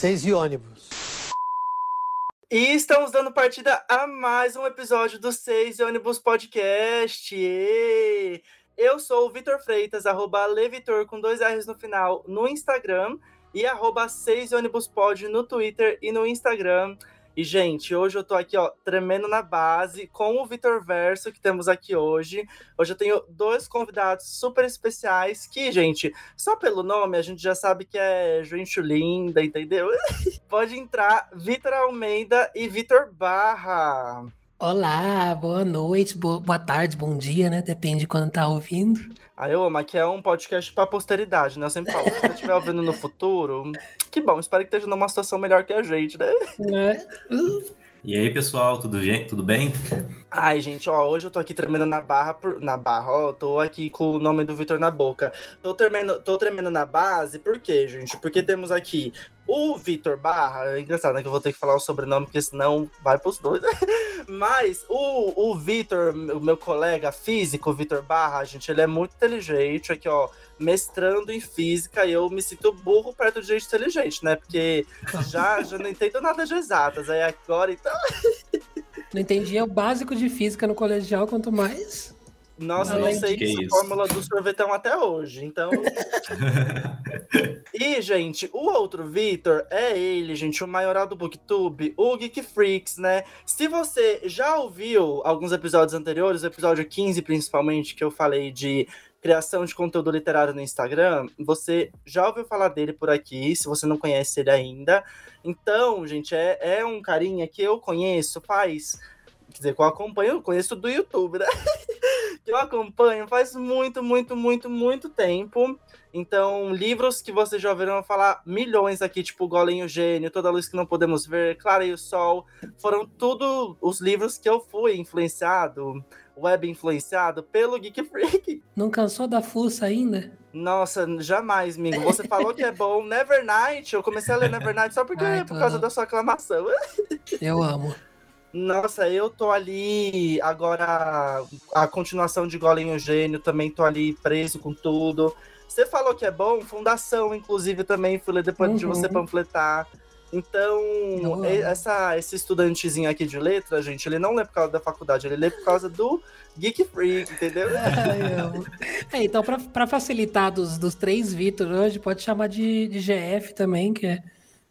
Seis e ônibus. E estamos dando partida a mais um episódio do Seis e Ônibus Podcast. E eu sou o Vitor Freitas, arroba Levitor com dois R's no final no Instagram e arroba 6 ônibus pod no Twitter e no Instagram. E, gente, hoje eu tô aqui, ó, tremendo na base com o Vitor Verso que temos aqui hoje. Hoje eu tenho dois convidados super especiais que, gente, só pelo nome a gente já sabe que é gente linda, entendeu? Pode entrar Vitor Almeida e Vitor Barra. Olá, boa noite, boa, tarde, bom dia, né? Depende de quando tá ouvindo. Ah, eu amo, aqui é um podcast pra posteridade, né? Eu sempre falo, se você estiver ouvindo no futuro, que bom, espero que esteja numa situação melhor que a gente, né? É. E aí, pessoal, tudo, tudo bem? Ai, gente, ó, hoje eu tô aqui tremendo na barra, por- na barra, ó, tô aqui com o nome do Vitor na boca. Tô tremendo, tô tremendo na base, por quê, gente? Porque temos aqui o Vitor Barra, é engraçado, né, que eu vou ter que falar o sobrenome, porque senão vai pros dois. Mas o, o Vitor, o meu colega físico, Vitor Barra, gente, ele é muito inteligente, aqui, ó, mestrando em física, e eu me sinto burro perto de gente inteligente, né? Porque já, já não entendo nada de exatas, aí agora, então... Não entendia o básico de física no colegial, quanto mais. Nossa, eu não sei Que isso. fórmula do sorvetão até hoje, então. e, gente, o outro Vitor é ele, gente, o maioral do Booktube, o Geek Freaks, né? Se você já ouviu alguns episódios anteriores, o episódio 15 principalmente, que eu falei de criação de conteúdo literário no Instagram, você já ouviu falar dele por aqui, se você não conhece ele ainda. Então, gente, é, é um carinha que eu conheço faz. Quer dizer, que eu acompanho, eu conheço do YouTube, né? que eu acompanho faz muito, muito, muito, muito tempo. Então, livros que vocês já ouviram falar milhões aqui, tipo Golem e o Gênio, Toda a Luz que Não Podemos Ver, Clara e o Sol, foram tudo os livros que eu fui influenciado, web influenciado pelo Geek Freak. Não cansou da fuça ainda? Nossa, jamais, amigo. Você falou que é bom. Nevernight, eu comecei a ler Nevernight só porque Ai, por causa da sua aclamação. Eu amo. Nossa, eu tô ali agora a continuação de Golem e o Gênio, também tô ali preso com tudo. Você falou que é bom, Fundação, inclusive, também fui ler depois de Uhum. você panfletar. Então, essa, esse estudantezinho aqui de letra, gente, ele não lê por causa da faculdade, ele lê por causa do Geek Freak, entendeu? Amo. É, então, pra facilitar dos, dos três Vitor hoje, pode chamar de, de GF também, que é,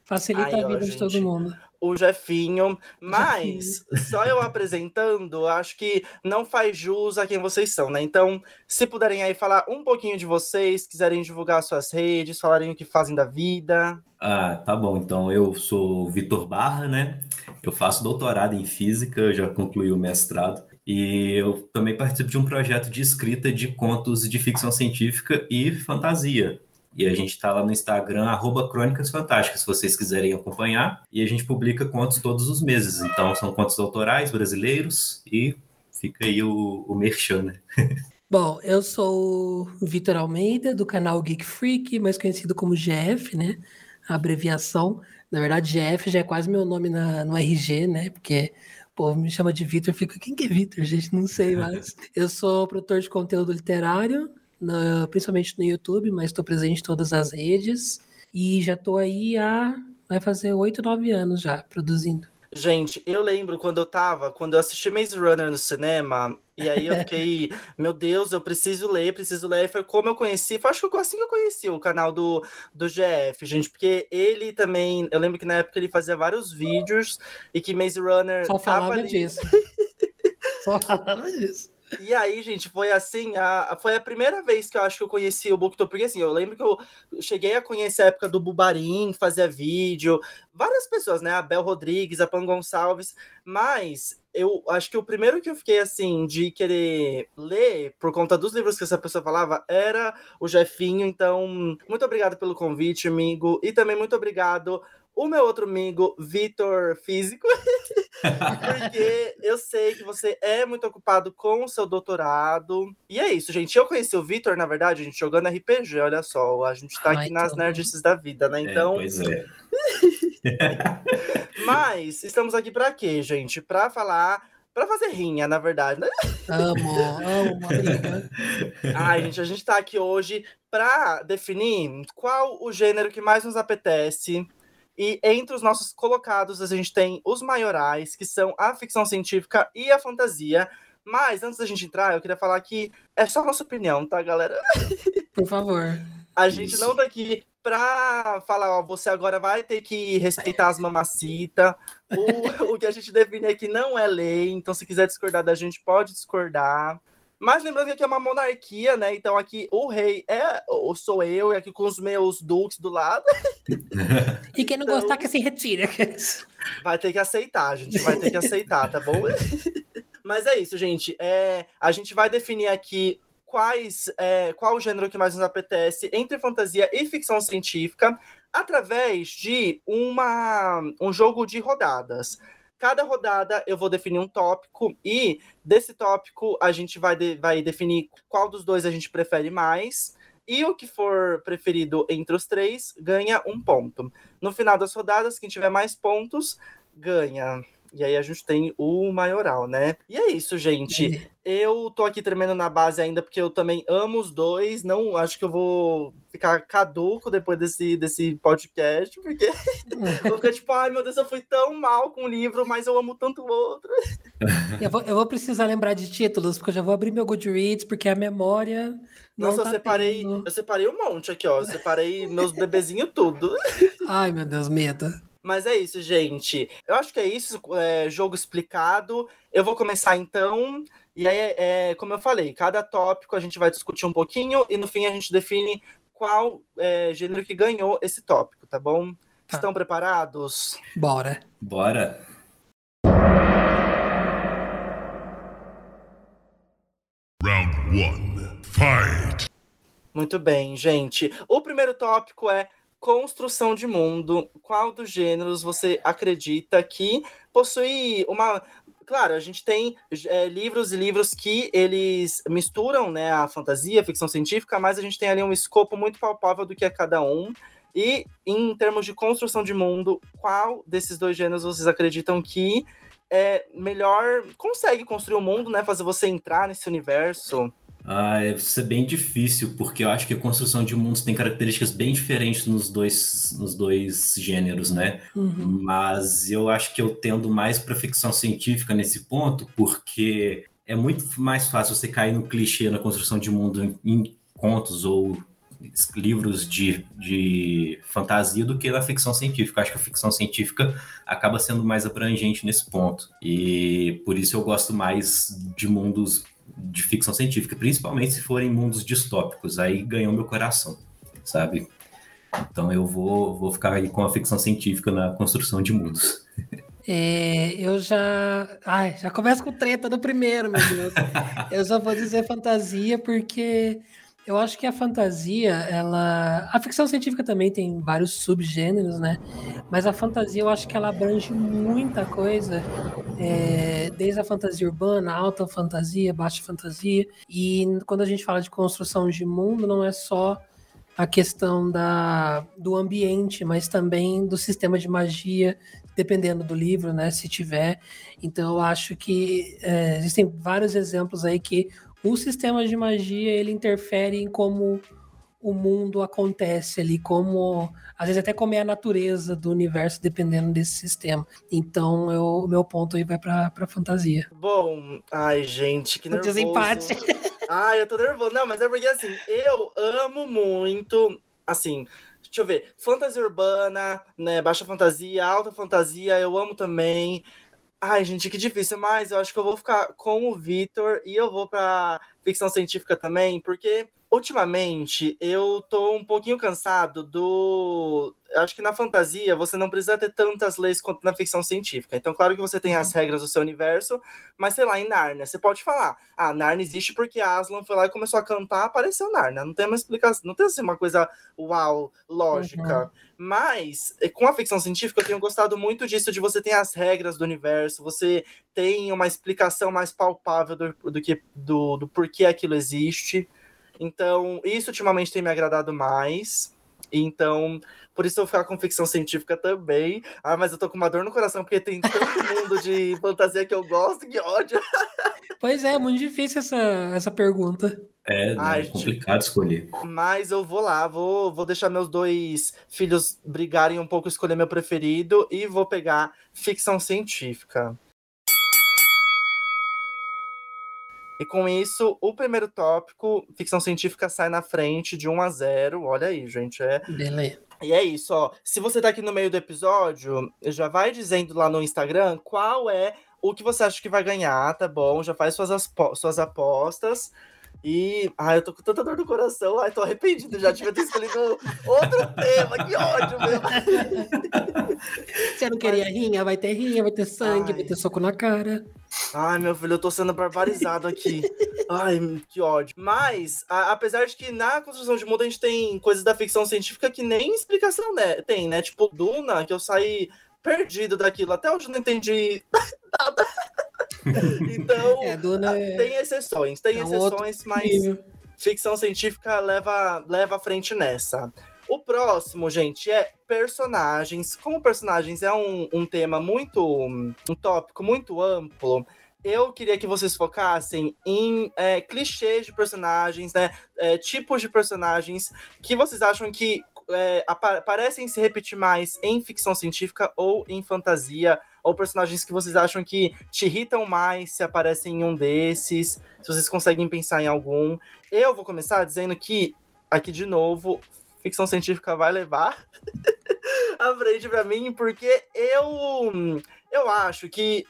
facilita Ai, a ó, vida de gente. todo mundo. O Jefinho, mas só eu apresentando, acho que não faz jus a quem vocês são, né? Então, se puderem aí falar um pouquinho de vocês, quiserem divulgar suas redes, falarem o que fazem da vida. Ah, tá bom. Então, eu sou o Vitor Barra, né? Eu faço doutorado em física, já concluí o mestrado. E eu também participo de um projeto de escrita de contos de ficção científica e fantasia. E a gente está lá no Instagram, arroba Crônicas Fantásticas, se vocês quiserem acompanhar. E a gente publica contos todos os meses. Então, são contos autorais brasileiros e fica aí o, o merchan, né? Bom, eu sou o Vitor Almeida, do canal Geek Freak, mais conhecido como GF, né? A abreviação. Na verdade, GF já é quase meu nome na, no RG, né? Porque o povo me chama de Vitor, fica, quem que é Vitor, gente? Não sei mais. Eu sou produtor de conteúdo literário, na- principalmente no YouTube, mas estou presente em todas as redes. E já estou aí há. Vai fazer oito, nove anos já produzindo. Gente, eu lembro quando eu tava, quando eu assisti Maze Runner no cinema, e aí eu fiquei, meu Deus, eu preciso ler, preciso ler. E foi como eu conheci, foi acho que assim que eu conheci o canal do, do GF, gente, porque ele também, eu lembro que na época ele fazia vários vídeos e que Maze Runner Só falava ali. disso. Só falava disso. E aí, gente, foi assim, a, foi a primeira vez que eu acho que eu conheci o Booktube, porque assim, eu lembro que eu cheguei a conhecer a época do Bubarim, fazia vídeo, várias pessoas, né, a Bel Rodrigues, a Pan Gonçalves, mas eu acho que o primeiro que eu fiquei, assim, de querer ler, por conta dos livros que essa pessoa falava, era o Jefinho, então, muito obrigado pelo convite, amigo, e também muito obrigado o meu outro amigo, Vitor Físico, porque eu sei que você é muito ocupado com o seu doutorado. E é isso, gente. Eu conheci o Vitor, na verdade, a gente jogando RPG, olha só. A gente tá Ai, aqui nas nerdices da vida, né? É, Então, pois é. mas estamos aqui pra quê, gente? Pra falar. Pra fazer rinha, na verdade, né? Amo, amo uma briga. Ai, gente, a gente tá aqui hoje pra definir qual o gênero que mais nos apetece. E entre os nossos colocados, a gente tem os maiorais, que são a ficção científica e a fantasia. Mas antes da gente entrar, eu queria falar que é só nossa opinião, tá, galera? Por favor. A gente Isso. não tá aqui pra falar, ó, você agora vai ter que respeitar as mamacitas. O, o que a gente define aqui não é lei, então se quiser discordar da gente, pode discordar. Mas lembrando que aqui é uma monarquia, né? Então aqui o rei é, ou sou eu, e aqui com os meus duques do lado. E quem não então, gostar que se retira. Vai ter que aceitar, gente vai ter que aceitar, tá bom? Mas é isso, gente. É, a gente vai definir aqui quais é, qual o gênero que mais nos apetece entre fantasia e ficção científica através de uma, um jogo de rodadas. Cada rodada eu vou definir um tópico e desse tópico a gente vai, de, vai definir qual dos dois a gente prefere mais. E o que for preferido entre os três ganha um ponto. No final das rodadas, quem tiver mais pontos ganha. E aí a gente tem o maioral, né? E é isso, gente. Eu tô aqui tremendo na base ainda, porque eu também amo os dois. Não acho que eu vou ficar caduco depois desse, desse podcast, porque vou ficar tipo, ai meu Deus, eu fui tão mal com o livro, mas eu amo tanto o outro. Eu vou, eu vou precisar lembrar de títulos, porque eu já vou abrir meu Goodreads, porque a memória. Nossa, tá eu separei, tendo... eu separei um monte aqui, ó. Eu separei meus bebezinhos tudo. Ai, meu Deus, medo. Mas é isso, gente. Eu acho que é isso, é, jogo explicado. Eu vou começar então. E aí, é, como eu falei, cada tópico a gente vai discutir um pouquinho e no fim a gente define qual é, gênero que ganhou esse tópico, tá bom? Tá. Estão preparados? Bora. Bora. Round 1. Fight. Muito bem, gente. O primeiro tópico é construção de mundo, qual dos gêneros você acredita que possui uma. Claro, a gente tem é, livros e livros que eles misturam né, a fantasia, a ficção científica, mas a gente tem ali um escopo muito palpável do que é cada um. E em termos de construção de mundo, qual desses dois gêneros vocês acreditam que é melhor consegue construir o um mundo, né? Fazer você entrar nesse universo? Ah, é, isso é bem difícil, porque eu acho que a construção de mundos tem características bem diferentes nos dois, nos dois gêneros, né? Uhum. Mas eu acho que eu tendo mais para ficção científica nesse ponto, porque é muito mais fácil você cair no clichê na construção de mundo em, em contos ou livros de, de fantasia do que na ficção científica. Acho que a ficção científica acaba sendo mais abrangente nesse ponto. E por isso eu gosto mais de mundos de ficção científica, principalmente se forem mundos distópicos, aí ganhou meu coração, sabe? Então eu vou, vou ficar aí com a ficção científica na construção de mundos. É, eu já. Ai, já começa com treta do primeiro, meu Deus. eu só vou dizer fantasia porque eu acho que a fantasia, ela. A ficção científica também tem vários subgêneros, né? Mas a fantasia, eu acho que ela abrange muita coisa, é... desde a fantasia urbana, alta fantasia, baixa fantasia. E quando a gente fala de construção de mundo, não é só a questão da, do ambiente, mas também do sistema de magia, dependendo do livro, né? Se tiver. Então, eu acho que é, existem vários exemplos aí que o sistema de magia ele interfere em como o mundo acontece ali, como às vezes até como é a natureza do universo dependendo desse sistema. Então, o meu ponto aí vai para para fantasia. Bom, ai gente, que nervoso. Desempate. Ai, eu tô nervoso. Não, mas é porque assim, eu amo muito, assim, deixa eu ver, fantasia urbana, né, baixa fantasia, alta fantasia, eu amo também. Ai, gente, que difícil, mas eu acho que eu vou ficar com o Vitor e eu vou para ficção científica também, porque ultimamente eu tô um pouquinho cansado do. Eu acho que na fantasia você não precisa ter tantas leis quanto na ficção científica. Então, claro que você tem as uhum. regras do seu universo, mas sei lá, em Narnia, você pode falar: ah, Narnia existe porque Aslan foi lá e começou a cantar, apareceu Narnia. Não tem uma explicação, não tem assim uma coisa uau, lógica. Uhum. Mas, com a ficção científica, eu tenho gostado muito disso, de você ter as regras do universo, você tem uma explicação mais palpável do, do, que, do, do porquê aquilo existe. Então, isso ultimamente tem me agradado mais. Então, por isso eu vou ficar com ficção científica também. Ah, mas eu tô com uma dor no coração porque tem tanto mundo de fantasia que eu gosto, que ódio. Pois é, é muito difícil essa, essa pergunta. É, né? Ai, é complicado escolher. Mas eu vou lá, vou, vou deixar meus dois filhos brigarem um pouco, escolher meu preferido e vou pegar ficção científica. E com isso, o primeiro tópico, ficção científica, sai na frente de 1 a 0. Olha aí, gente. É... Beleza. E é isso, ó. Se você tá aqui no meio do episódio, já vai dizendo lá no Instagram qual é o que você acha que vai ganhar, tá bom? Já faz suas, suas apostas. E. Ai, eu tô com tanta dor no coração. Ai, tô arrependido. Já tinha ter escolhido outro tema. Que ódio, meu. Você não queria Mas... rinha? Vai ter rinha, vai ter sangue, Ai. vai ter soco na cara. Ai, meu filho, eu tô sendo barbarizado aqui. Ai, que ódio. Mas, a, apesar de que na construção de mundo a gente tem coisas da ficção científica que nem explicação né, tem, né? Tipo, Duna, que eu saí perdido daquilo. Até hoje não entendi nada. então, é, Duna é tem exceções, tem é exceções, mas nível. ficção científica leva, leva à frente nessa. O próximo, gente, é personagens. Como personagens é um, um tema muito. um tópico muito amplo, eu queria que vocês focassem em é, clichês de personagens, né? É, tipos de personagens que vocês acham que é, parecem se repetir mais em ficção científica ou em fantasia, ou personagens que vocês acham que te irritam mais se aparecem em um desses, se vocês conseguem pensar em algum. Eu vou começar dizendo que, aqui de novo, ficção científica vai levar a frente para mim, porque eu, eu acho que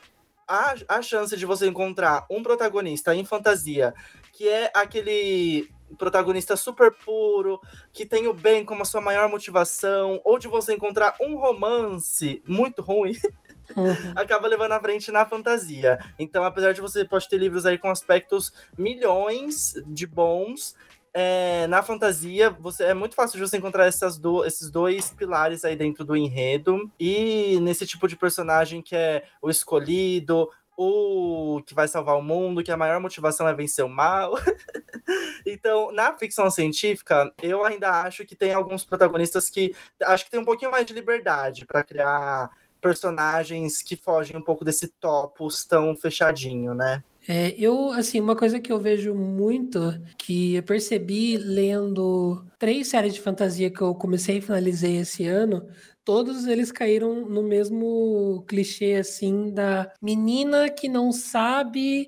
a, a chance de você encontrar um protagonista em fantasia que é aquele protagonista super puro, que tem o bem como a sua maior motivação, ou de você encontrar um romance muito ruim, uhum. acaba levando à frente na fantasia. Então, apesar de você pode ter livros aí com aspectos milhões de bons, é, na fantasia, você é muito fácil de você encontrar essas do, esses dois pilares aí dentro do enredo. E nesse tipo de personagem que é o escolhido, o que vai salvar o mundo, que a maior motivação é vencer o mal. então, na ficção científica, eu ainda acho que tem alguns protagonistas que acho que tem um pouquinho mais de liberdade para criar personagens que fogem um pouco desse topos tão fechadinho, né? É, eu, assim, uma coisa que eu vejo muito, que eu percebi lendo três séries de fantasia que eu comecei e finalizei esse ano, todos eles caíram no mesmo clichê, assim, da menina que não sabe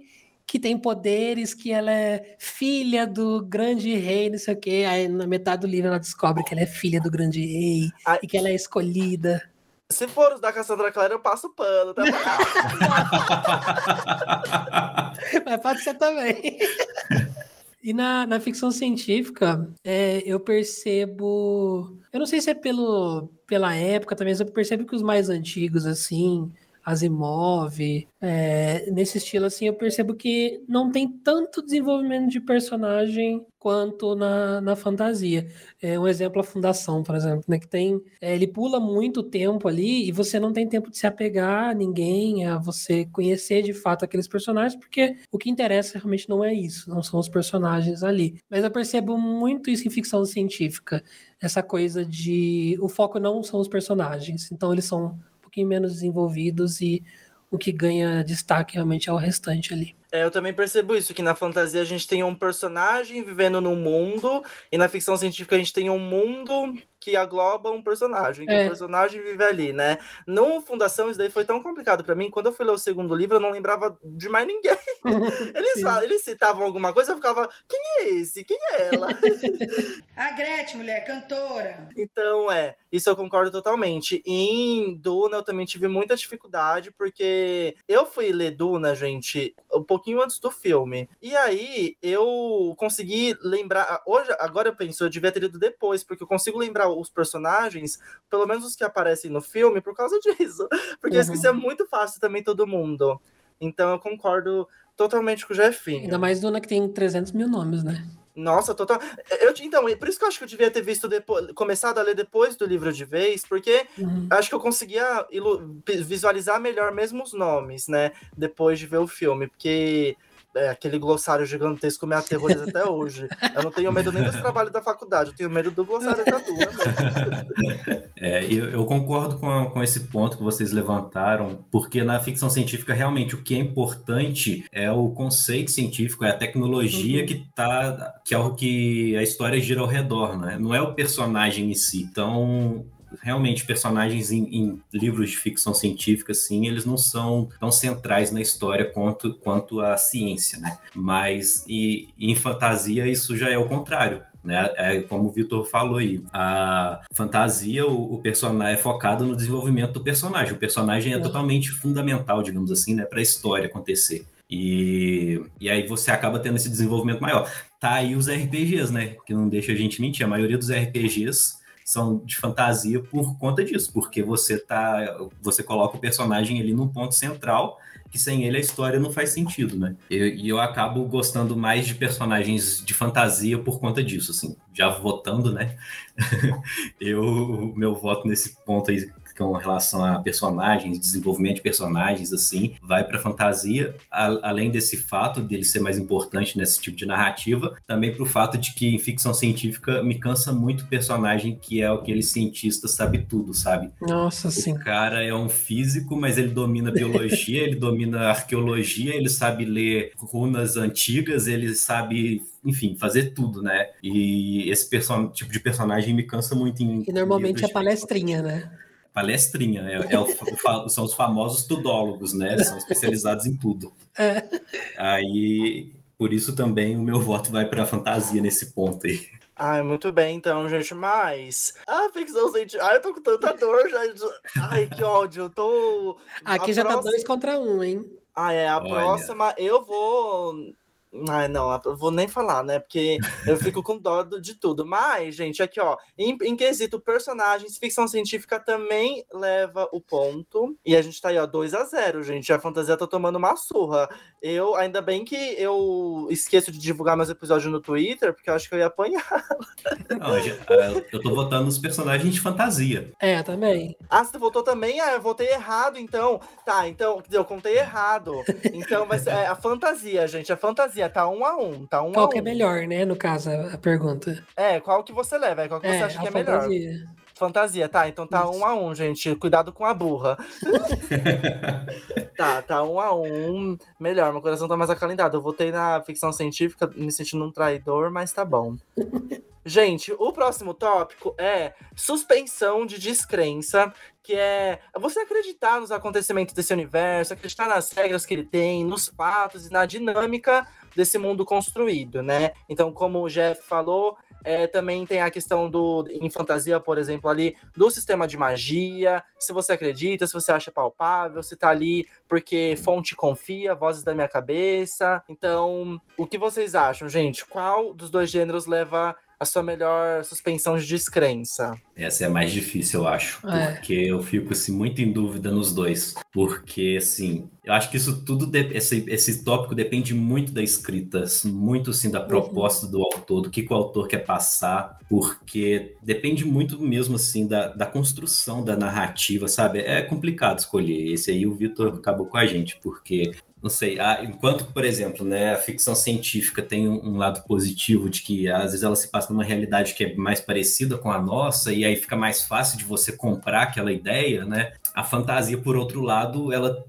que tem poderes, que ela é filha do grande rei, não sei o quê. Aí na metade do livro ela descobre que ela é filha do grande rei e que ela é escolhida. Se for os da Cassandra Clare, eu passo pano, tá? Mas pode ser também. E na, na ficção científica, é, eu percebo. Eu não sei se é pelo, pela época também, mas eu percebo que os mais antigos, assim, Asimov, é, nesse estilo assim, eu percebo que não tem tanto desenvolvimento de personagem quanto na, na fantasia. É, um exemplo a Fundação, por exemplo, né, que tem, é, ele pula muito tempo ali e você não tem tempo de se apegar a ninguém, a você conhecer de fato aqueles personagens, porque o que interessa realmente não é isso, não são os personagens ali. Mas eu percebo muito isso em ficção científica, essa coisa de o foco não são os personagens, então eles são pouquinho menos desenvolvidos e o que ganha destaque realmente é o restante ali. É, eu também percebo isso, que na fantasia a gente tem um personagem vivendo num mundo, e na ficção científica a gente tem um mundo que agloba um personagem, que é. o personagem vive ali, né? No Fundação, isso daí foi tão complicado para mim. Quando eu fui ler o segundo livro, eu não lembrava de mais ninguém. eles, falam, eles citavam alguma coisa, eu ficava, quem é esse? Quem é ela? A Gretchen, mulher, cantora. Então, é, isso eu concordo totalmente. em Duna, eu também tive muita dificuldade, porque eu fui ler Duna, gente, um pouquinho antes do filme. E aí, eu consegui lembrar. Hoje, agora eu penso, eu devia ter lido depois, porque eu consigo lembrar os personagens, pelo menos os que aparecem no filme, por causa disso. Porque uhum. esqueci é muito fácil também todo mundo. Então eu concordo totalmente com o Jefinho. Ainda mais Duna que tem 300 mil nomes, né? Nossa, total. Eu, então, por isso que eu acho que eu devia ter visto depois, começado a ler depois do livro de vez, porque uhum. acho que eu conseguia visualizar melhor mesmo os nomes, né? Depois de ver o filme, porque é, aquele glossário gigantesco me aterroriza até hoje. Eu não tenho medo nem dos trabalhos da faculdade, eu tenho medo do glossário da tua. É, eu, eu, concordo com, com esse ponto que vocês levantaram, porque na ficção científica, realmente, o que é importante é o conceito científico, é a tecnologia uhum. que tá, que é o que a história gira ao redor, né? Não é o personagem em si. Então, realmente personagens em, em, livros de ficção científica, assim, eles não são tão centrais na história quanto, quanto a ciência, né? Mas e, em fantasia isso já é o contrário. Né? É como o Vitor falou aí, a fantasia, o, o, personagem é focado no desenvolvimento do personagem. O personagem é, é. totalmente fundamental, digamos assim, né, para a história acontecer. E, e aí você acaba tendo esse desenvolvimento maior. Tá aí os RPGs, né? Que não deixa a gente mentir. A maioria dos RPGs são de fantasia por conta disso, porque você tá, você coloca o personagem ali num ponto central que sem ele a história não faz sentido, né? E eu, eu, acabo gostando mais de personagens de fantasia por conta disso, assim. Já votando, né? eu, meu voto nesse ponto aí com relação a personagens, desenvolvimento de personagens, assim, vai para fantasia, a, além desse fato dele ser mais importante nesse tipo de narrativa, também para o fato de que em ficção científica me cansa muito o personagem que é aquele cientista sabe tudo, sabe? Nossa, o sim. O cara é um físico, mas ele domina biologia, ele domina arqueologia, ele sabe ler runas antigas, ele sabe enfim, fazer tudo, né? E esse tipo de personagem me cansa muito em. E normalmente é palestrinha, né? Palestrinha, é, é o, são os famosos tudólogos, né? São especializados em tudo. É. Aí, por isso também o meu voto vai para a fantasia nesse ponto aí. Ai, muito bem, então, gente. Mas. Ah, ficção científica. Ai, eu tô com tanta dor já. Ai, que ódio. Eu tô. Aqui a já próxima... tá dois contra um, hein? Ah, é. A Olha. próxima eu vou Ai, não, vou nem falar, né? Porque eu fico com dó de tudo. Mas, gente, aqui, ó, em, em, quesito personagens, ficção científica também leva o ponto. E a gente tá aí, ó, 2 a 0 gente. A fantasia tá tomando uma surra. Eu, ainda bem que eu esqueço de divulgar meus episódios no Twitter, porque eu acho que eu ia apanhar. Não, eu tô votando nos personagens de fantasia. É, também. Ah, você votou também? Ah, eu votei errado, então. Tá, então, eu contei errado. Então, mas é a fantasia, gente, a fantasia fantasia, tá um a um, tá um Qual a que é um. é melhor, né, no caso, a, pergunta. É, qual que você leva, é qual que é, você acha que é fantasia. melhor. Fantasia, tá, então tá um a um, gente, cuidado com a burra. tá, tá um a um, melhor, meu coração tá mais acalentado. Eu votei na ficção científica, me sentindo um traidor, mas tá bom. Gente, o próximo tópico é suspensão de descrença, que é você acreditar nos acontecimentos desse universo, acreditar nas regras que ele tem, nos fatos e na dinâmica desse mundo construído, né? Então, como o Jeff falou, é, também tem a questão do, em fantasia, por exemplo, ali, do sistema de magia, se você acredita, se você acha palpável, se tá ali porque fonte confia, vozes da minha cabeça. Então, o que vocês acham, gente? Qual dos dois gêneros leva a sua melhor suspensão de descrença? Essa é a mais difícil, eu acho. É. Porque eu fico assim, muito em dúvida nos dois. Porque, assim, eu acho que isso tudo, esse, esse tópico depende muito da escrita, muito assim, da proposta do autor, do que, que o autor quer passar, porque depende muito mesmo assim da, da construção da narrativa, sabe? É complicado escolher. Esse aí o Vitor acabou com a gente, porque não sei, a, enquanto, por exemplo, né, a ficção científica tem um, um, lado positivo de que às vezes ela se passa numa realidade que é mais parecida com a nossa e aí fica mais fácil de você comprar aquela ideia, né? A fantasia, por outro lado, ela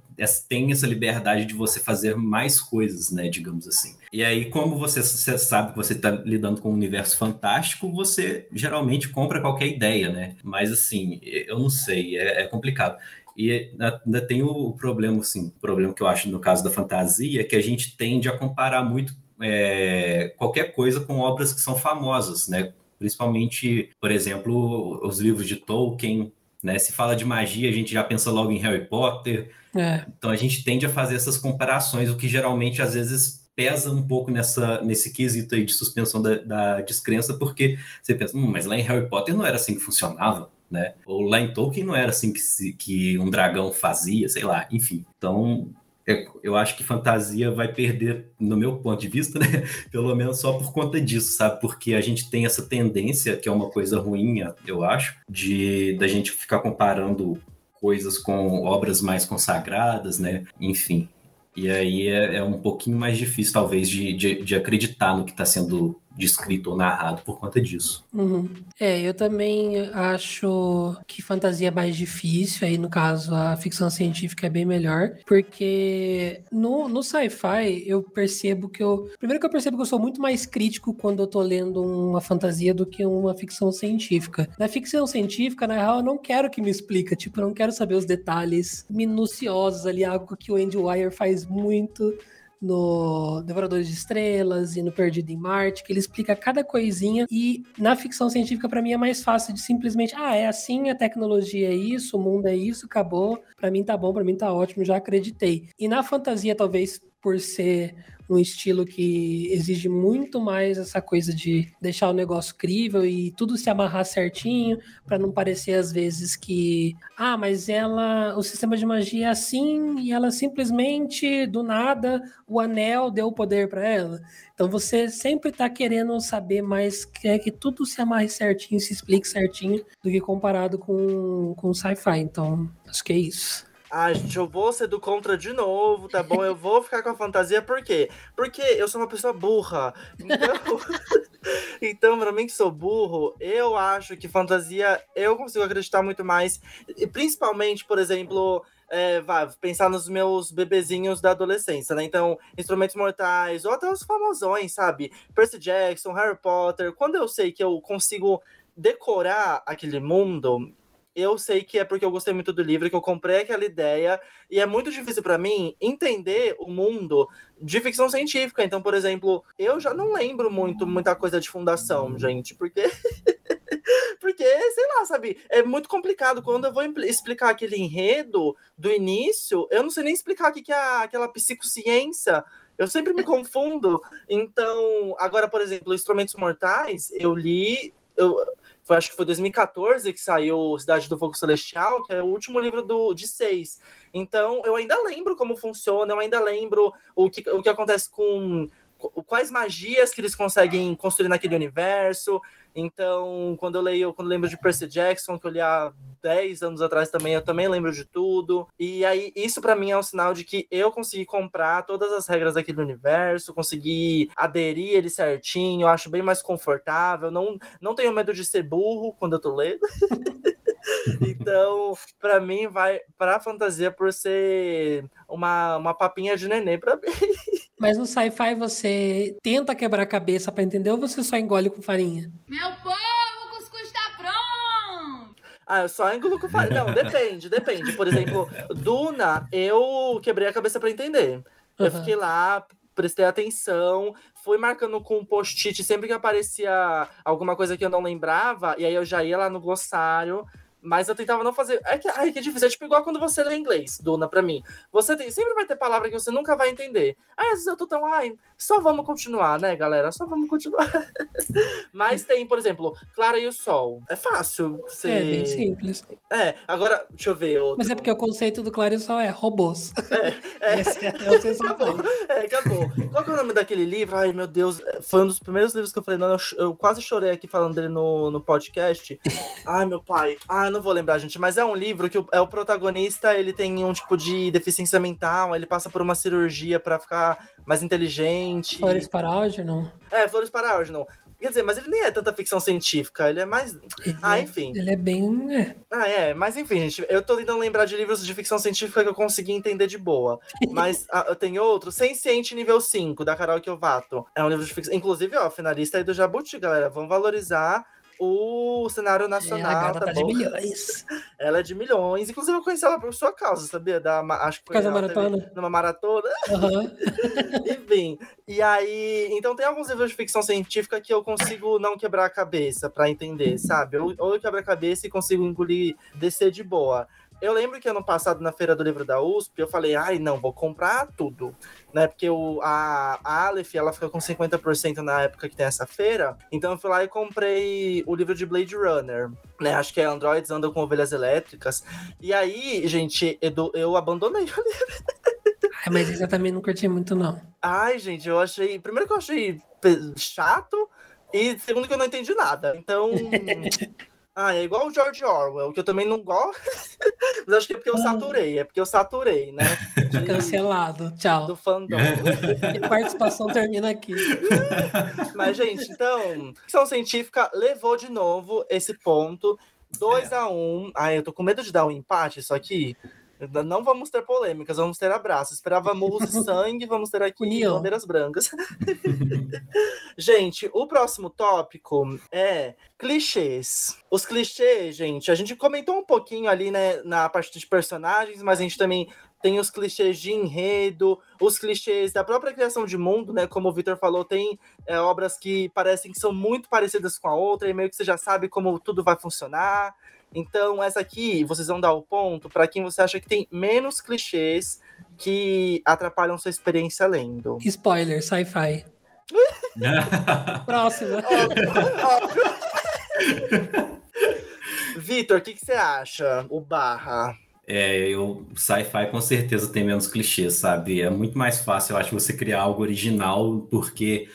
tem essa liberdade de você fazer mais coisas, né, digamos assim. E aí, como você, você sabe que você está lidando com um universo fantástico, você geralmente compra qualquer ideia, né? Mas assim, eu não sei, é, é complicado. E ainda tem o problema, assim, o problema que eu acho no caso da fantasia, é que a gente tende a comparar muito é, qualquer coisa com obras que são famosas, né? Principalmente, por exemplo, os livros de Tolkien, né? Se fala de magia, a gente já pensa logo em Harry Potter. É. Então a gente tende a fazer essas comparações, o que geralmente às vezes pesa um pouco nessa, nesse quesito aí de suspensão da, da descrença, porque você pensa, hum, mas lá em Harry Potter não era assim que funcionava né? Ou lá em Tolkien não era assim que, se, que um dragão fazia, sei lá, enfim. Então, eu, eu acho que fantasia vai perder, no meu ponto de vista, né? Pelo menos só por conta disso, sabe? Porque a gente tem essa tendência, que é uma coisa ruim, eu acho, de da gente ficar comparando coisas com obras mais consagradas, né? Enfim. E aí é, é um pouquinho mais difícil, talvez, de, de, de acreditar no que está sendo descrito ou narrado por conta disso. Uhum. É, eu também acho que fantasia é mais difícil, aí no caso a ficção científica é bem melhor, porque no, no sci-fi eu percebo que eu. Primeiro que eu percebo que eu sou muito mais crítico quando eu tô lendo uma fantasia do que uma ficção científica. Na ficção científica, na real, eu não quero que me explica, tipo, eu não quero saber os detalhes minuciosos ali, algo que o Andy Wire faz muito no Devoradores de Estrelas e no Perdido em Marte, que ele explica cada coisinha e na ficção científica para mim é mais fácil de simplesmente, ah, é assim, a tecnologia é isso, o mundo é isso, acabou, para mim tá bom, para mim tá ótimo, já acreditei. E na fantasia talvez por ser um estilo que exige muito mais essa coisa de deixar o negócio crível e tudo se amarrar certinho, para não parecer às vezes que, ah, mas ela, o sistema de magia é assim e ela simplesmente do nada o anel deu o poder para ela. Então você sempre está querendo saber mais, quer que tudo se amarre certinho, se explique certinho, do que comparado com, com sci-fi. Então, acho que é isso. Ah, gente, eu vou ser do contra de novo, tá bom? Eu vou ficar com a fantasia, por quê? Porque eu sou uma pessoa burra. Então, então pra mim que sou burro, eu acho que fantasia eu consigo acreditar muito mais. E principalmente, por exemplo, é, vai, pensar nos meus bebezinhos da adolescência, né? Então, Instrumentos Mortais, ou até os famosões, sabe? Percy Jackson, Harry Potter. Quando eu sei que eu consigo decorar aquele mundo, eu sei que é porque eu gostei muito do livro, que eu comprei aquela ideia, e é muito difícil para mim entender o mundo de ficção científica. Então, por exemplo, eu já não lembro muito muita coisa de fundação, gente, porque porque, sei lá, sabe, é muito complicado quando eu vou explicar aquele enredo do início, eu não sei nem explicar o que é aquela psicociência. Eu sempre me confundo. Então, agora, por exemplo, Instrumentos Mortais, eu li, eu, foi, acho que foi 2014 que saiu Cidade do Fogo Celestial, que é o último livro do, de seis. Então, eu ainda lembro como funciona, eu ainda lembro o que, o que acontece com quais magias que eles conseguem construir naquele universo. Então, quando eu leio, quando eu lembro de Percy Jackson, que eu li há 10 anos atrás também, eu também lembro de tudo. E aí, isso para mim é um sinal de que eu consegui comprar todas as regras daquele universo, consegui aderir ele certinho, eu acho bem mais confortável, não, não tenho medo de ser burro quando eu tô lendo. então, para mim, vai pra fantasia por ser uma, uma papinha de nenê pra mim. Mas no sci-fi você tenta quebrar a cabeça para entender ou você só engole com farinha? Meu povo, o cuscuz tá pronto! Ah, eu só engulo com farinha. Não, depende, depende. Por exemplo, Duna, eu quebrei a cabeça para entender. Eu uhum. fiquei lá, prestei atenção, fui marcando com um post-it sempre que aparecia alguma coisa que eu não lembrava, e aí eu já ia lá no glossário mas eu tentava não fazer. É que, ai, que difícil. É tipo igual quando você lê inglês, Duna, pra mim. Você tem, sempre vai ter palavra que você nunca vai entender. Aí às vezes eu tô tão, ai, só vamos continuar, né, galera? Só vamos continuar. Mas tem, por exemplo, Clara e o Sol. É fácil. Você... É bem simples. É, agora, deixa eu ver. Outro. Mas é porque o conceito do Clara e o Sol é robôs. É, é. Esse é, é o acabou. É, acabou. Qual que é o nome daquele livro? Ai, meu Deus. Foi um dos primeiros livros que eu falei, não, eu, eu quase chorei aqui falando dele no, no podcast. Ai, meu pai. Ai, não vou lembrar, gente, mas é um livro que o, é o protagonista, ele tem um tipo de deficiência mental, ele passa por uma cirurgia para ficar mais inteligente. Flores Algernon? É, Flores Algernon. Quer dizer, mas ele nem é tanta ficção científica, ele é mais. Ele ah, é, enfim. Ele é bem. É. Ah, é, mas enfim, gente, eu tô tentando lembrar de livros de ficção científica que eu consegui entender de boa. Mas ah, eu tenho outro, Sem Ciente Nível 5, da Carol Kiovato. É um livro de ficção. Inclusive, ó, finalista aí do Jabuti, galera. Vamos valorizar o cenário nacional. É, a tá, tá de milhões. Ela é de milhões. Inclusive, eu conheci ela por sua causa, sabia? Da, acho que foi Casa maratona. numa maratona. Uhum. Enfim. E aí, então tem alguns livros de ficção científica que eu consigo não quebrar a cabeça para entender, sabe? Ou, ou eu quebro a cabeça e consigo engolir, descer de boa. Eu lembro que ano passado, na Feira do Livro da USP, eu falei, ai, não, vou comprar tudo, né? Porque o, a, a Aleph, ela fica com 50% na época que tem essa feira. Então eu fui lá e comprei o livro de Blade Runner, né? Acho que é Androids Andam com Ovelhas Elétricas. E aí, gente, eu, eu abandonei o livro. Ai, mas eu também não curti muito, não. Ai, gente, eu achei... Primeiro que eu achei chato, e segundo que eu não entendi nada. Então... Ah, é igual o George Orwell, que eu também não gosto. Mas acho que é porque eu saturei, é porque eu saturei, né? De- Cancelado. Tchau. Do fandom. Minha participação termina aqui. Mas, gente, então, ficção científica levou de novo esse ponto. 2 a 1 um. Ai, eu tô com medo de dar um empate isso aqui. Não vamos ter polêmicas, vamos ter abraços. Esperava murros e sangue, vamos ter aqui União. bandeiras brancas. gente, o próximo tópico é clichês. Os clichês, gente, a gente comentou um pouquinho ali, né, na parte de personagens, mas a gente também tem os clichês de enredo, os clichês da própria criação de mundo, né? Como o Victor falou, tem é, obras que parecem que são muito parecidas com a outra, e meio que você já sabe como tudo vai funcionar. Então, essa aqui, vocês vão dar o ponto para quem você acha que tem menos clichês que atrapalham sua experiência lendo. Spoiler, sci-fi. Próxima. Vitor, o que, que você acha? O barra. É, eu sci-fi com certeza tem menos clichês, sabe? É muito mais fácil, eu acho, você criar algo original, porque,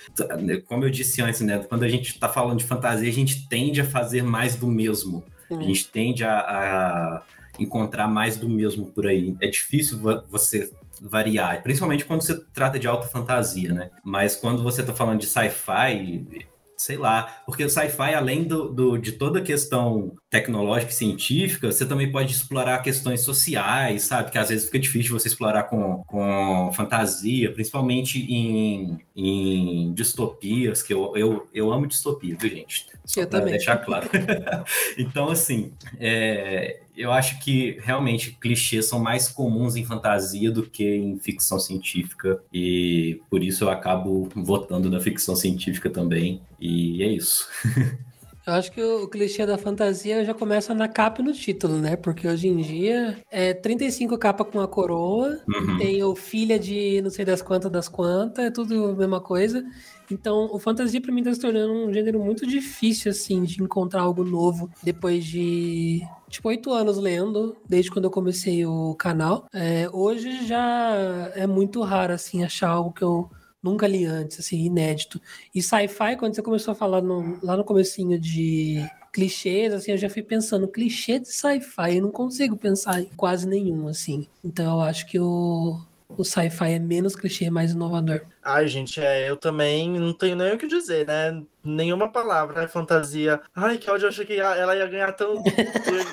como eu disse antes, né? Quando a gente tá falando de fantasia, a gente tende a fazer mais do mesmo. A gente tende a, a encontrar mais do mesmo por aí. É difícil vo- você variar, principalmente quando você trata de alta fantasia, né? Mas quando você tá falando de sci-fi, sei lá, porque o sci-fi, além do, do- de toda a questão tecnológica e científica, você também pode explorar questões sociais, sabe? Que às vezes fica difícil você explorar com, com fantasia, principalmente em, em distopias, que eu, eu, eu amo distopia, viu, gente? Só Eu também. deixar claro. então, assim, é, eu acho que realmente clichês são mais comuns em fantasia do que em ficção científica, e por isso eu acabo votando na ficção científica também, e é isso. Eu acho que o, clichê da fantasia já começa na capa e no título, né? Porque hoje em dia é 35 capa com a coroa, Uhum. tem o filha de não sei das quantas das quantas, é tudo a mesma coisa. Então, o fantasia pra mim tá se tornando um gênero muito difícil, assim, de encontrar algo novo depois de, tipo, oito anos lendo, desde quando eu comecei o canal. É, hoje já é muito raro, assim, achar algo que eu nunca li antes, assim, inédito. E sci-fi, quando você começou a falar no- lá no comecinho de clichês, assim, eu já fui pensando, clichê de sci-fi, eu não consigo pensar em quase nenhum, assim. Então eu acho que o, o sci-fi é menos clichê, mais inovador. Ai, gente, é, eu também não tenho nem o que dizer, né? Nenhuma palavra, né? Fantasia. Ai, que ódio, eu achei que ela ia ganhar tão.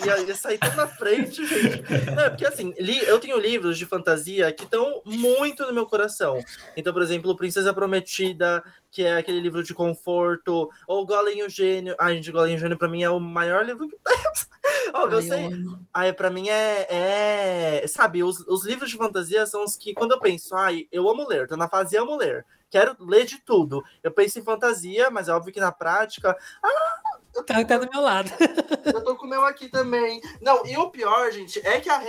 ia, ia sair tão na frente, gente. Não, porque assim, li- eu tenho livros de fantasia que estão muito no meu coração. Então, por exemplo, Princesa Prometida, que é aquele livro de conforto, ou Golem e o Gênio. Ai, gente, Golem e o Gênio pra mim é o maior livro que tem. Ó, eu sei. Ai, pra mim é. é- sabe, os, os livros de fantasia são os que, quando eu penso, ai, eu amo ler, tô na fase amo ler. Quero ler de tudo. Eu penso em fantasia, mas é óbvio que na prática. Tá, tá do meu lado. Eu tô com o meu aqui também. Não, e o pior, gente, é que a.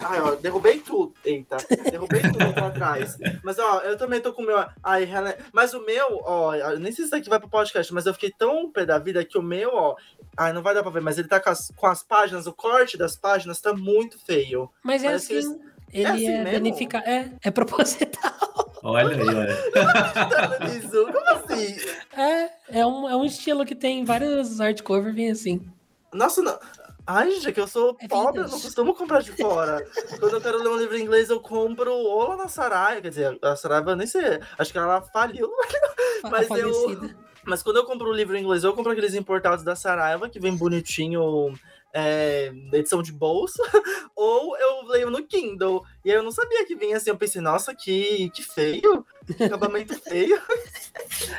Ai, ó, derrubei tudo. Eita, derrubei tudo pra trás. Mas, ó, eu também tô com o meu. Ai, Rele... Mas o meu, ó, eu nem sei se isso aqui vai pro podcast, mas eu fiquei tão pé da vida que o meu, ó. Ai, não vai dar pra ver, mas ele tá com as, com as páginas, o corte das páginas tá muito feio. Mas é Parece que assim. Ele é, assim mesmo? benefica... é, é proposital. Olha aí, olha. Isso, como assim? É, é um, é um estilo que tem vários hardcover, vem assim. Nossa, não. Ai, gente, é que eu sou É pobre, eu não costumo comprar de fora. Quando eu quero ler um livro em inglês, eu compro ou lá na Saraiva, quer dizer, a Saraiva eu nem sei, acho que ela faliu. fa- Mas eu- falecida. Mas quando eu compro um livro em inglês, eu compro aqueles importados da Saraiva, que vem bonitinho, é, edição de bolsa, ou eu leio no Kindle. E aí eu não sabia que vinha assim, eu pensei, nossa, que, que feio, que acabamento feio.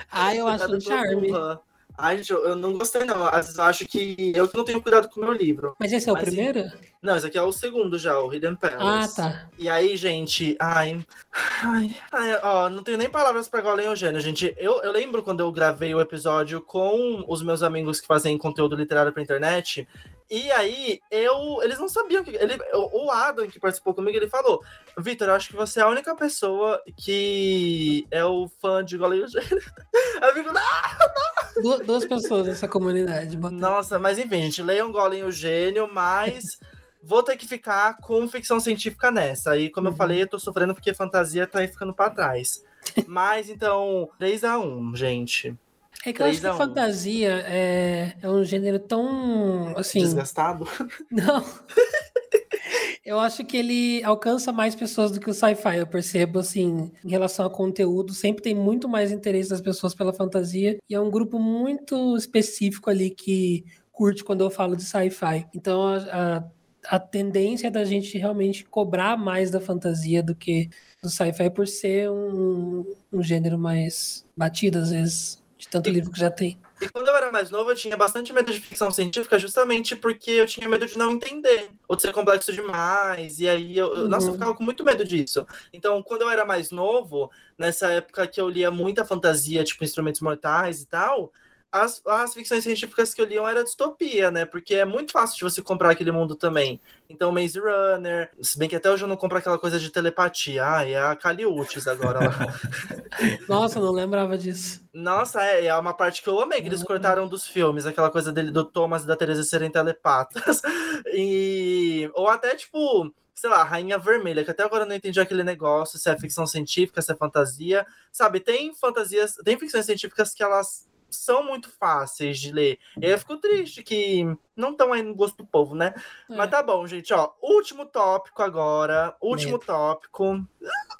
Ah, eu acho um charme. burra. Ai, gente, eu, eu não gostei, não. Às vezes eu acho que eu que não tenho cuidado com o meu livro. Mas esse é o Mas, primeiro? Não, esse aqui é o segundo já, o Hidden Ah, Palace. tá. E aí, gente, ai, ai, ai, ó, não tenho nem palavras pra Golem Eugênio, gente. Eu, eu lembro quando eu gravei o episódio com os meus amigos que fazem conteúdo literário pra internet. E aí, eu, eles não sabiam que. Ele, o Adam, que participou comigo, ele falou: Vitor, eu acho que você é a única pessoa que é o fã de Golem Eugênio. Aí eu fico, Du- duas pessoas nessa comunidade. Nossa, mas enfim, gente, leiam Golem o Gênio, mas vou ter que ficar com ficção científica nessa. E como eu Uhum. falei, eu tô sofrendo porque fantasia tá aí ficando pra trás. Mas então, 3 a 1 gente. É que eu acho que 3 a a 1. fantasia é, é um gênero tão, assim, Desgastado? não. Eu acho que ele alcança mais pessoas do que o sci-fi. Eu percebo, assim, em relação a conteúdo, sempre tem muito mais interesse das pessoas pela fantasia. E é um grupo muito específico ali que curte quando eu falo de sci-fi. Então, a, a, a tendência da gente realmente cobrar mais da fantasia do que do sci-fi por ser um, um gênero mais batido, às vezes, de tanto livro que já tem. E quando eu era mais novo, eu tinha bastante medo de ficção científica, justamente porque eu tinha medo de não entender, ou de ser complexo demais. E aí, eu, eu- nossa, eu Uhum. ficava com muito medo disso. Então, quando eu era mais novo, nessa época que eu lia muita fantasia, tipo Instrumentos Mortais e tal, as, as ficções científicas que eu lia era distopia, né? Porque é muito fácil de você comprar aquele mundo também. Então, Maze Runner, se bem que até hoje eu não compro aquela coisa de telepatia. Ah, é a Caliutes agora lá. Nossa, não lembrava disso. Nossa, é, é uma parte que eu amei que eles Uhum. cortaram dos filmes, aquela coisa dele, do Thomas e da Teresa serem telepatas. E, ou até, tipo, sei lá, Rainha Vermelha, que até agora eu não entendi aquele negócio, se é ficção científica, se é fantasia. Sabe, tem fantasias, tem ficções científicas que elas são muito fáceis de ler. Eu fico triste que não estão aí no gosto do povo, né? É. Mas tá bom, gente, ó. Último tópico agora. Último Medo. tópico.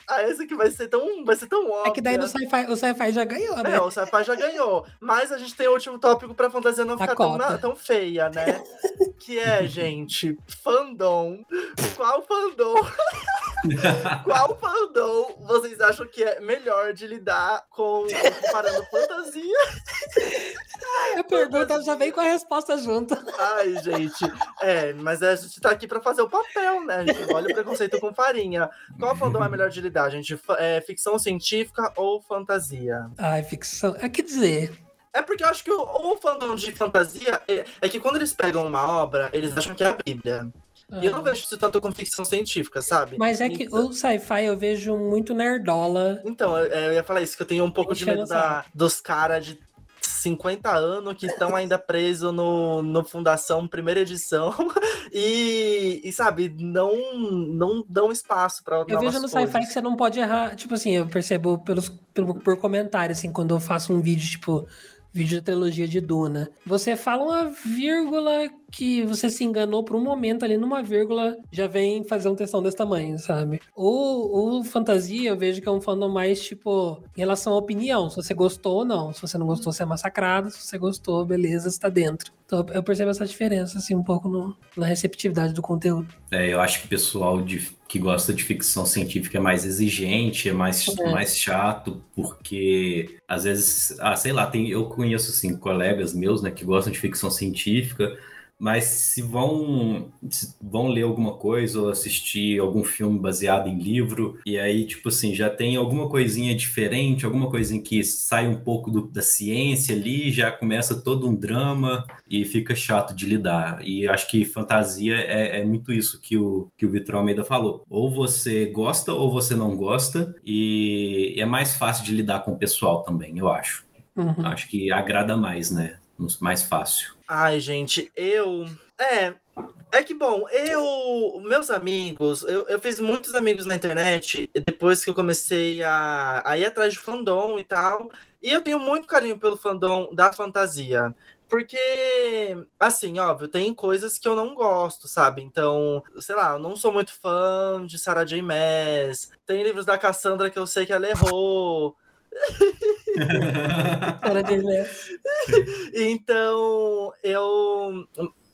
Ah, esse aqui vai ser tão, vai ser tão óbvio. É que daí no sci-fi, o sci-fi já ganhou, né? É, o sci-fi já ganhou. Mas a gente tem o último tópico pra fantasia não A ficar tão, na- tão feia, né? que é, gente, fandom. Qual fandom? Qual fandom vocês acham que é melhor de lidar com comparando fantasia? A pergunta já vem com a resposta junto. Ai, gente. É, mas a gente tá aqui pra fazer o papel, né? gente? Olha o preconceito com farinha. Qual fandom é melhor de lidar, gente? É, ficção científica ou fantasia? Ai, ficção. É que dizer. É porque eu acho que o, o fandom de fantasia é, é que quando eles pegam uma obra, eles acham que é a Bíblia. E eu não vejo isso tanto com ficção científica, sabe? Ah. Mas é que Então- o sci-fi eu vejo muito nerdola. Então, eu, eu ia falar isso, que eu tenho um pouco de medo da, dos caras de 50 anos que estão ainda presos no, no Fundação Primeira Edição e, e, sabe, não, não dão espaço para Eu vejo no sci-fi que você não pode errar. Tipo assim, eu percebo pelos, pelo, por comentário, assim, quando eu faço um vídeo, tipo, vídeo de trilogia de Duna. Você fala uma vírgula que você se enganou por um momento ali, numa vírgula, já vem fazer um textão desse tamanho, sabe? O, o fantasia, eu vejo que é um fandom mais, tipo, em relação à opinião. Se você gostou ou não. Se você não gostou, você é massacrado. Se você gostou, beleza, você tá dentro. Então eu percebo essa diferença, assim, um pouco no- na receptividade do conteúdo. É, eu acho que o pessoal de- que gosta de ficção científica é mais exigente, é mais, É. mais chato, porque às vezes, ah, sei lá, tem, eu conheço assim, colegas meus né, que gostam de ficção científica, mas se vão, se vão ler alguma coisa ou assistir algum filme baseado em livro, e aí, tipo assim, já tem alguma coisinha diferente, alguma coisinha que sai um pouco do- da ciência ali, já começa todo um drama e fica chato de lidar. E acho que fantasia é, é muito isso que o, que o Vitor Almeida falou. Ou você gosta ou você não gosta, e é mais fácil de lidar com o pessoal também, eu acho. Uhum. Acho que agrada mais, né? Mais fácil. Ai, gente, eu. É. É que bom, eu. Meus amigos, eu, eu fiz muitos amigos na internet depois que eu comecei a, a ir atrás de fandom e tal. E eu tenho muito carinho pelo fandom da fantasia. Porque, assim, óbvio, tem coisas que eu não gosto, sabe? Então, sei lá, eu não sou muito fã de Sarah J. Maas. Tem livros da Cassandra que eu sei que ela errou. De. Então, eu.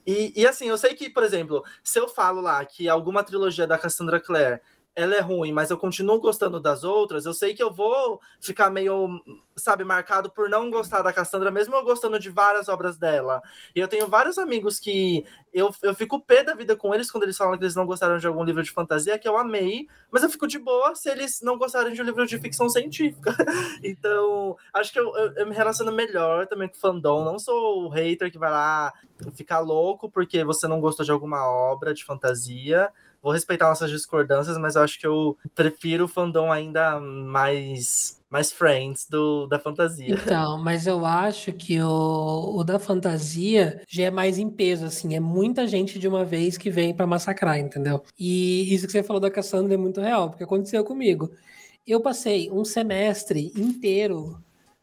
E, e assim, eu sei que, por exemplo, se eu falo lá que alguma trilogia da Cassandra Clare ela é ruim, mas eu continuo gostando das outras, eu sei que eu vou ficar meio, sabe, marcado por não gostar da Cassandra, mesmo eu gostando de várias obras dela. E eu tenho vários amigos que eu, eu fico pé da vida com eles quando eles falam que eles não gostaram de algum livro de fantasia, que eu amei, mas eu fico de boa se eles não gostarem de um livro de ficção científica. então, acho que eu, eu, eu me relaciono melhor também com fandom. Não sou o hater que vai lá ficar louco porque você não gostou de alguma obra de fantasia. Vou respeitar nossas discordâncias, mas eu acho que eu prefiro o fandom ainda mais mais friends do, da fantasia. Então, mas eu acho que o, o da fantasia já é mais em peso, assim, é muita gente de uma vez que vem pra massacrar, entendeu? E isso que você falou da Cassandra é muito real, porque aconteceu comigo. Eu passei um semestre inteiro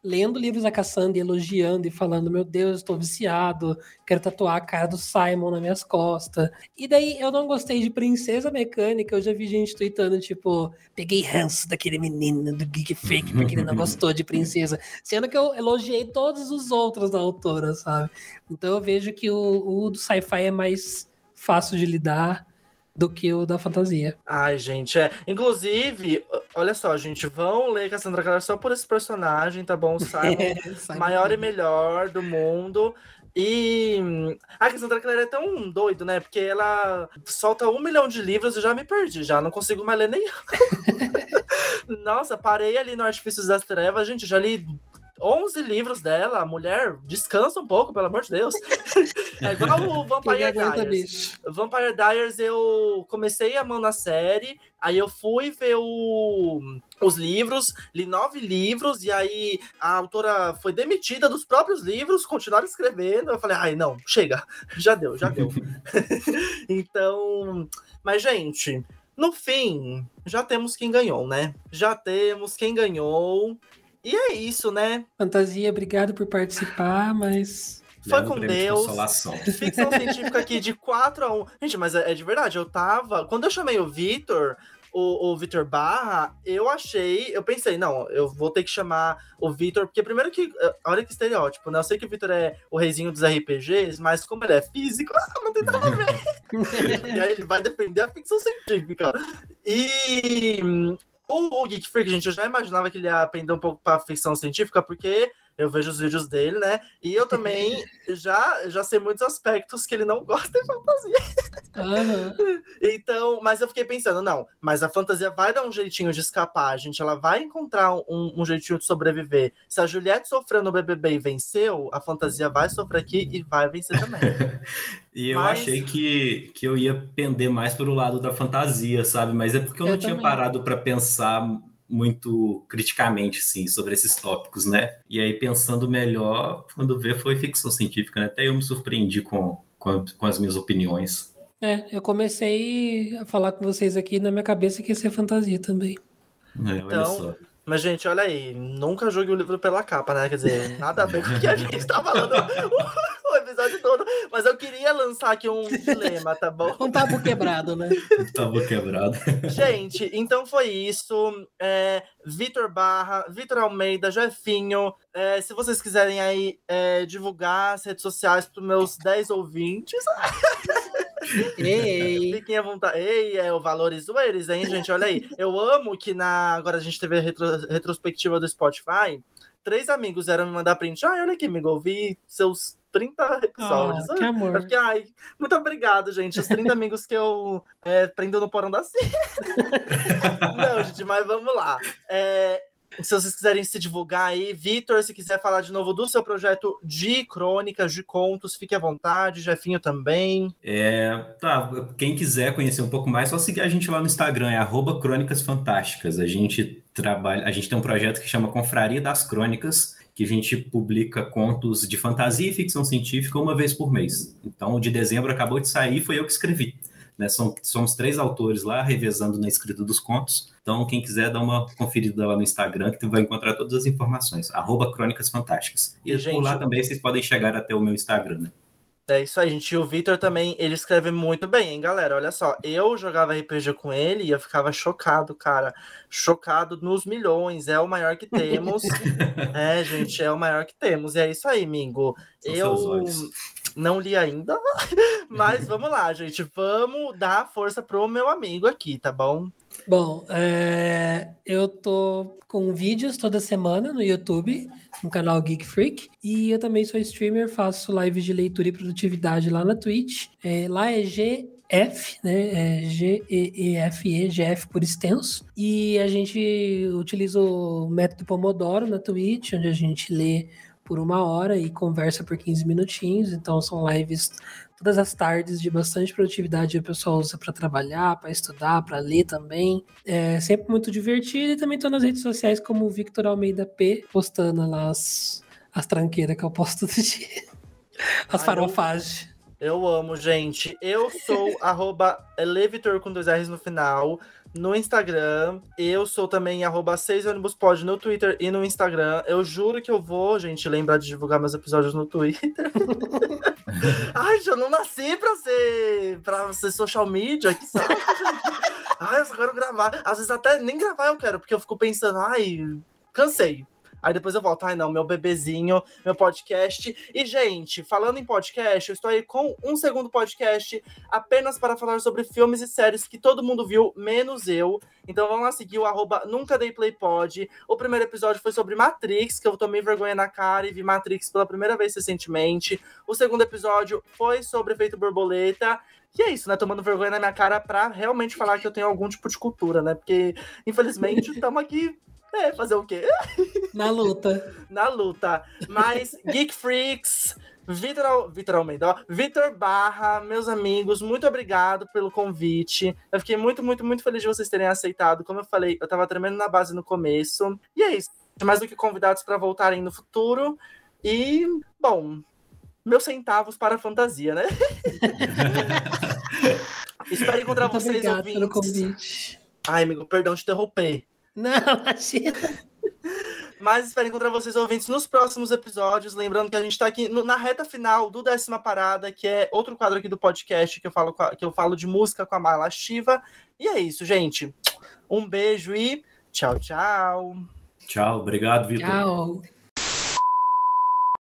lendo livros da Cassandra e elogiando e falando: Meu Deus, estou viciado, quero tatuar a cara do Simon nas minhas costas. E daí eu não gostei de Princesa Mecânica, eu já vi gente tweetando, tipo, peguei ranço daquele menino do Geek Fake porque ele não gostou de Princesa. Sendo que eu elogiei todos os outros da autora, sabe? Então eu vejo que o, o do sci-fi é mais fácil de lidar do que o da fantasia. Ai, gente, é. Inclusive, olha só, gente, vão ler Cassandra Clare só por esse personagem, tá bom? O Simon, Simon maior e melhor do mundo. E a Cassandra Clare é tão doido, né? Porque ela solta um milhão de livros e já me perdi, já não consigo mais ler nenhum. Nossa, parei ali no Artifícios das Trevas, gente, já li 11 livros dela. A mulher, descansa um pouco, pelo amor de Deus. É igual o Vampire aguenta, Diaries. bicho? Vampire Diaries eu comecei a mão na série, aí eu fui ver o- os livros, li nove livros, e aí a autora foi demitida dos próprios livros, continuaram escrevendo. Eu falei, ai, não, chega, já deu, já deu. então, mas, gente, no fim, já temos quem ganhou, né? Já temos quem ganhou. E é isso, né? Fantasia, obrigado por participar, mas. Foi com de Deus. consolação. Ficção científica aqui de 4 a 1. Gente, mas é, é de verdade, eu tava. Quando eu chamei o Vitor, o, o Vitor Barra, eu achei. Eu pensei, não, eu vou ter que chamar o Vitor, porque primeiro que. eh, Olha que estereótipo, né? Eu sei que o Vitor é o reizinho dos RPGs, mas como ele é físico, ah, não tem nada a ver. e aí ele vai defender a ficção científica. E. O, Geek Freak, gente, eu já imaginava que ele ia aprender um pouco pra ficção científica, porque eu vejo os vídeos dele, né? E eu também já, já sei muitos aspectos que ele não gosta de fantasia. Aham. Então, mas eu fiquei pensando, não, mas a fantasia vai dar um jeitinho de escapar, gente. Ela vai encontrar um, um jeitinho de sobreviver. Se a Juliette sofreu no BBB e venceu, a fantasia vai sofrer aqui e vai vencer também. E eu Mas- achei que, que eu ia pender mais pro lado da fantasia, sabe? Mas é porque eu, Eu não tinha também. parado para pensar muito criticamente, assim, sobre esses tópicos, né? E aí, pensando melhor, quando vê, foi ficção científica, né? Até eu me surpreendi com, com, com as minhas opiniões. É, eu comecei a falar com vocês aqui na minha cabeça que ia ser fantasia também. É, olha Então, só. Mas, gente, olha aí, nunca jogue o livro pela capa, né? Quer dizer, nada a ver com o que a gente tá falando o, o episódio todo. Mas eu queria lançar aqui um dilema, tá bom? Um tabu quebrado, né? Tava quebrado. Gente, então foi isso. É, Vitor Barra, Vitor Almeida, Jefinho. é, se vocês quiserem aí é, divulgar as redes sociais para meus 10 ouvintes, Ei, fiquem à vontade. Ei, é o Valores Eles, hein, gente? Olha aí. Eu amo que na. Agora a gente teve a retro- retrospectiva do Spotify. Três amigos eram me mandar print. Ai, olha aqui, amigo, ouvi seus 30 episódios. Ah, que Eu amor. fiquei, ai, muito obrigado, gente. Os 30 amigos que eu é, prendo no porão da. Não, gente, mas vamos lá. É, se vocês quiserem se divulgar aí, Vitor, se quiser falar de novo do seu projeto de crônicas, de contos, fique à vontade. Jefinho também. É, tá, quem quiser conhecer um pouco mais, só seguir a gente lá no Instagram, é arroba Crônicas Fantásticas. A gente trabalha, a gente tem um projeto que chama Confraria das Crônicas, que a gente publica contos de fantasia e ficção científica uma vez por mês. Então, de dezembro acabou de sair, foi eu que escrevi. Né? São- somos três autores lá, revezando na escrita dos contos. Então, quem quiser, dá uma conferida lá no Instagram, que tu vai encontrar todas as informações. Arroba Crônicas Fantásticas. E, E, gente, por lá também vocês podem chegar até o meu Instagram, né? É isso aí, gente. E o Vitor também, ele escreve muito bem, hein, galera? Olha só, eu jogava RPG com ele e eu ficava chocado, cara. Chocado nos milhões. É o maior que temos. é, gente, é o maior que temos. E é isso aí, Mingo. São eu. Não li ainda, mas vamos lá, gente. Vamos dar força pro meu amigo aqui, tá bom? Bom, é, eu tô com vídeos toda semana no YouTube, no canal Geek Freak, e eu também sou streamer, faço lives de leitura e produtividade lá na Twitch. É, lá é GF, né? É G-E-E-F-E, GF por extenso. E a gente utiliza o método Pomodoro na Twitch, onde a gente lê por uma hora e conversa por 15 minutinhos. Então são lives todas as tardes de bastante produtividade. O pessoal usa para trabalhar, para estudar, para ler também. É sempre muito divertido. E também estou nas redes sociais como Victor Almeida P, postando lá as, as tranqueiras que eu posto todo dia. As Ai, farofagens. Eu amo, gente. Eu sou arroba Levitor com dois R's no final no Instagram. Eu sou também arroba 6 ônibuspod no Twitter e no Instagram. Eu juro que eu vou, gente, lembrar de divulgar meus episódios no Twitter. Ai, eu não nasci pra ser, pra ser social media, que saco, gente. Ai, eu só quero gravar. Às vezes até nem gravar eu quero, porque eu fico pensando, ai, cansei. Aí depois eu volto, ai não, meu bebezinho, meu podcast. E, gente, falando em podcast, eu estou aí com um segundo podcast apenas para falar sobre filmes e séries que todo mundo viu, menos eu. Então vamos lá seguir o arroba Nunca Dei Play Pod. O primeiro episódio foi sobre Matrix, que eu tomei vergonha na cara e vi Matrix pela primeira vez recentemente. O segundo episódio foi sobre efeito borboleta. E é isso, né? Tomando vergonha na minha cara pra realmente falar que eu tenho algum tipo de cultura, né? Porque, infelizmente, estamos aqui é, fazer o quê? Na luta. Na luta. Mas, Geek Freaks, Vitor, Vitor Almeida, ó, Vitor Barra, meus amigos, muito obrigado pelo convite. Eu fiquei muito, muito, muito feliz de vocês terem aceitado. Como eu falei, eu tava tremendo na base no começo. E é isso. Mais do que convidados para voltarem no futuro. E, bom, meus centavos para a fantasia, né? Espero encontrar Muito vocês obrigado ouvintes. pelo convite. Ai, amigo, perdão te interromper. Não, imagina. Mas espero encontrar vocês ouvintes nos próximos episódios. Lembrando que a gente está aqui no- na reta final do Décima Parada, que é outro quadro aqui do podcast que eu falo, com a- que eu falo de música com a Mala Shiva. E é isso, gente. Um beijo e tchau, tchau. Tchau, obrigado, Vitor. Tchau.